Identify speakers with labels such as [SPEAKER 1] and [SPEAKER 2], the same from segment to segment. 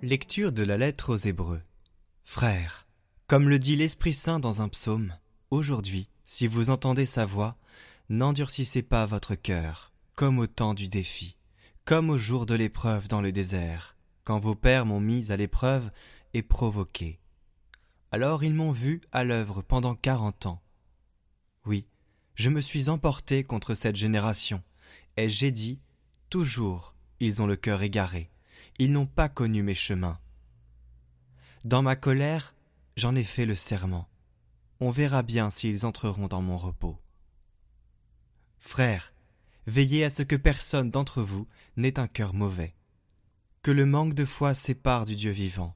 [SPEAKER 1] Lecture de la lettre aux Hébreux. Frères, comme le dit l'Esprit Saint dans un psaume, aujourd'hui, si vous entendez sa voix, n'endurcissez pas votre cœur, comme au temps du défi, comme au jour de l'épreuve dans le désert, quand vos pères m'ont mis à l'épreuve et provoqué. Alors ils m'ont vu à l'œuvre pendant quarante ans. Oui, je me suis emporté contre cette génération, et j'ai dit, toujours, ils ont le cœur égaré, ils n'ont pas connu mes chemins. Dans ma colère, j'en ai fait le serment. On verra bien s'ils entreront dans mon repos. Frères, veillez à ce que personne d'entre vous n'ait un cœur mauvais, que le manque de foi sépare du Dieu vivant.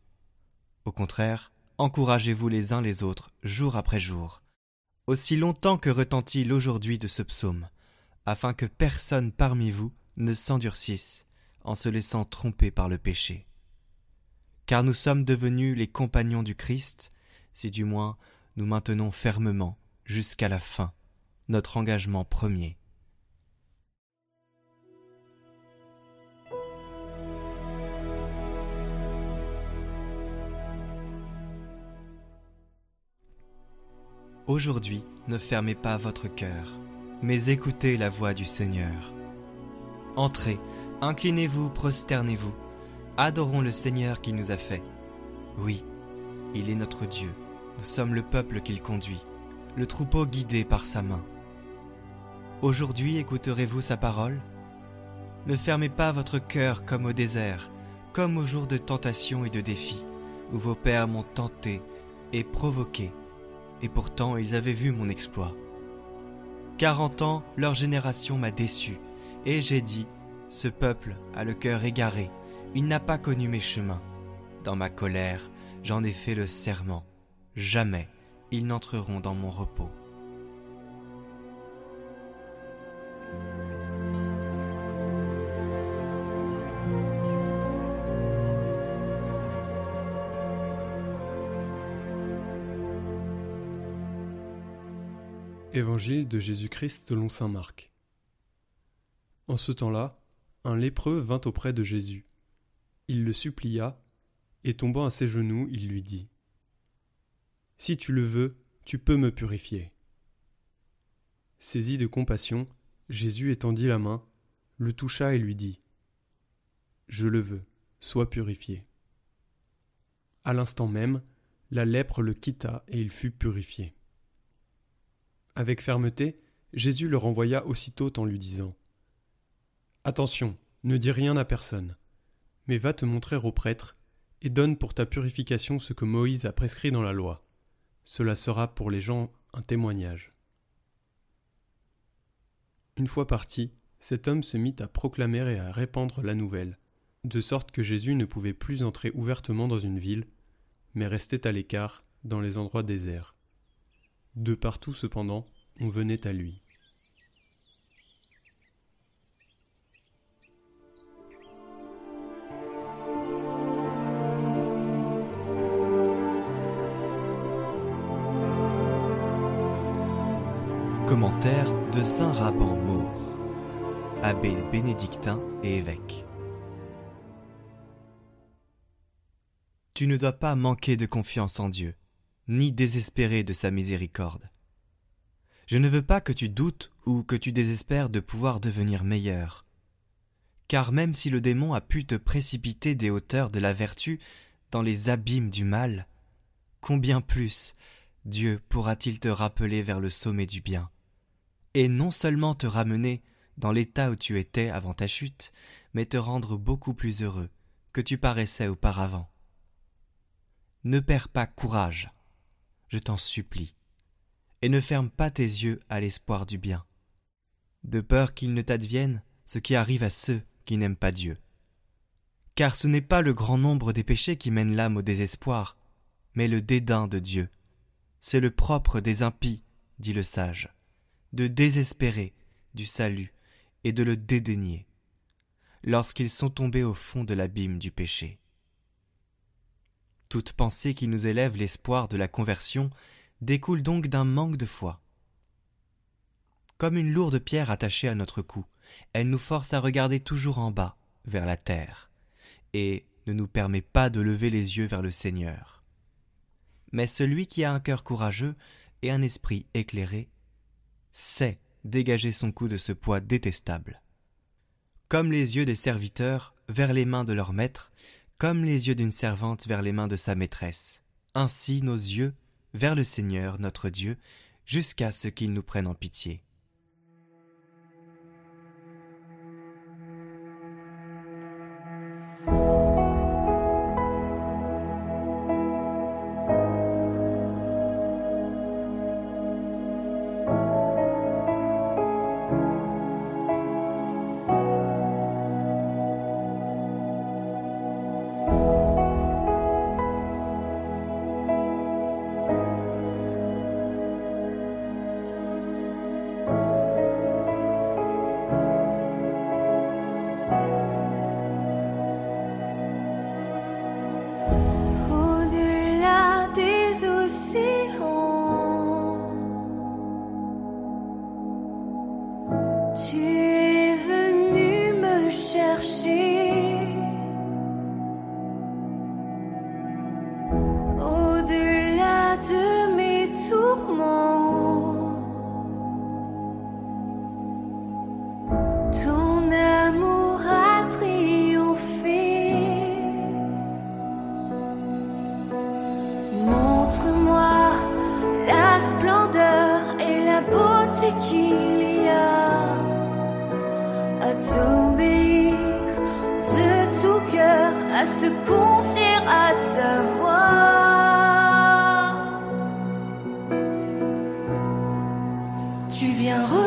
[SPEAKER 1] Au contraire, encouragez-vous les uns les autres, jour après jour, aussi longtemps que retentit l'aujourd'hui de ce psaume, afin que personne parmi vous ne s'endurcisse en se laissant tromper par le péché. Car nous sommes devenus les compagnons du Christ, si du moins nous maintenons fermement, jusqu'à la fin, notre engagement premier. Aujourd'hui, ne fermez pas votre cœur, mais écoutez la voix du Seigneur. Entrez, inclinez-vous, prosternez-vous, adorons le Seigneur qui nous a fait. Oui, il est notre Dieu, nous sommes le peuple qu'il conduit, le troupeau guidé par sa main. Aujourd'hui écouterez-vous sa parole? Ne fermez pas votre cœur comme au désert, comme au jour de tentation et de défi, où vos pères m'ont tenté et provoqué et pourtant ils avaient vu mon exploit. Quarante ans, leur génération m'a déçu, et j'ai dit, ce peuple a le cœur égaré, il n'a pas connu mes chemins. Dans ma colère, j'en ai fait le serment, jamais ils n'entreront dans mon repos.
[SPEAKER 2] Évangile de Jésus-Christ selon saint Marc. En ce temps-là, un lépreux vint auprès de Jésus. Il le supplia, et tombant à ses genoux, il lui dit Si tu le veux, tu peux me purifier. Saisi de compassion, Jésus étendit la main, le toucha et lui dit Je le veux, sois purifié. À l'instant même, la lèpre le quitta et il fut purifié. Avec fermeté, Jésus le renvoya aussitôt en lui disant Attention, ne dis rien à personne, mais va te montrer au prêtre et donne pour ta purification ce que Moïse a prescrit dans la loi. Cela sera pour les gens un témoignage. Une fois parti, cet homme se mit à proclamer et à répandre la nouvelle, de sorte que Jésus ne pouvait plus entrer ouvertement dans une ville, mais restait à l'écart dans les endroits déserts. De partout cependant, on venait à lui.
[SPEAKER 1] Commentaire de Saint Raban Maure, abbé bénédictin et évêque. Tu ne dois pas manquer de confiance en Dieu ni désespérer de sa miséricorde. Je ne veux pas que tu doutes ou que tu désespères de pouvoir devenir meilleur. Car même si le démon a pu te précipiter des hauteurs de la vertu dans les abîmes du mal, combien plus Dieu pourra-t-il te rappeler vers le sommet du bien, et non seulement te ramener dans l'état où tu étais avant ta chute, mais te rendre beaucoup plus heureux que tu paraissais auparavant. Ne perds pas courage je t'en supplie, et ne ferme pas tes yeux à l'espoir du bien, de peur qu'il ne t'advienne ce qui arrive à ceux qui n'aiment pas Dieu. Car ce n'est pas le grand nombre des péchés qui mènent l'âme au désespoir, mais le dédain de Dieu. C'est le propre des impies, dit le sage, de désespérer du salut et de le dédaigner, lorsqu'ils sont tombés au fond de l'abîme du péché. Toute pensée qui nous élève l'espoir de la conversion découle donc d'un manque de foi. Comme une lourde pierre attachée à notre cou, elle nous force à regarder toujours en bas, vers la terre, et,
[SPEAKER 3] ne nous permet pas de lever les yeux vers le Seigneur. Mais celui qui a un cœur courageux et un esprit éclairé sait dégager son cou de ce poids détestable. Comme les yeux des serviteurs vers les mains de leur maître, comme les yeux d'une servante vers les mains de sa maîtresse, ainsi nos yeux vers le Seigneur notre Dieu, jusqu'à ce qu'il nous prenne en pitié. Oh.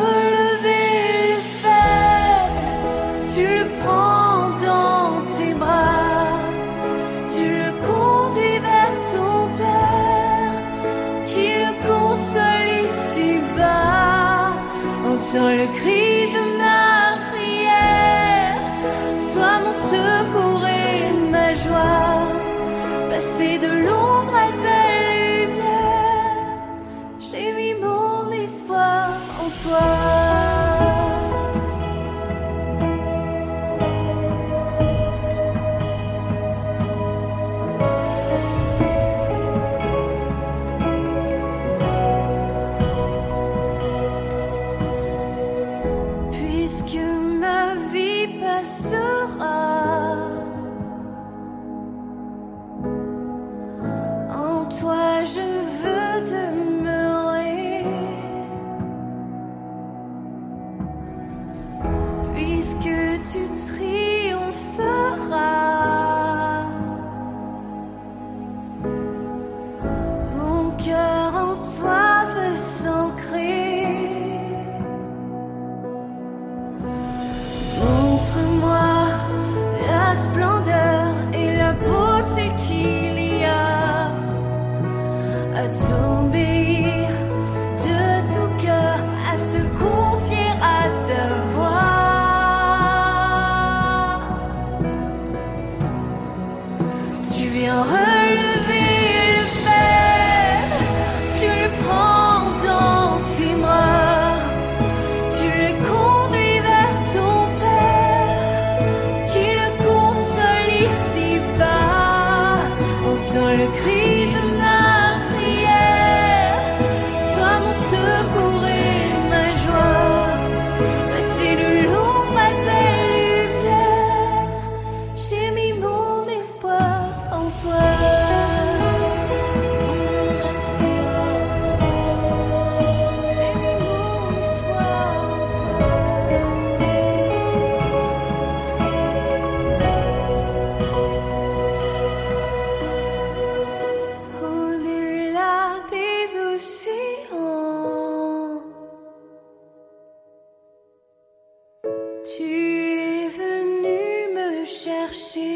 [SPEAKER 3] chercher.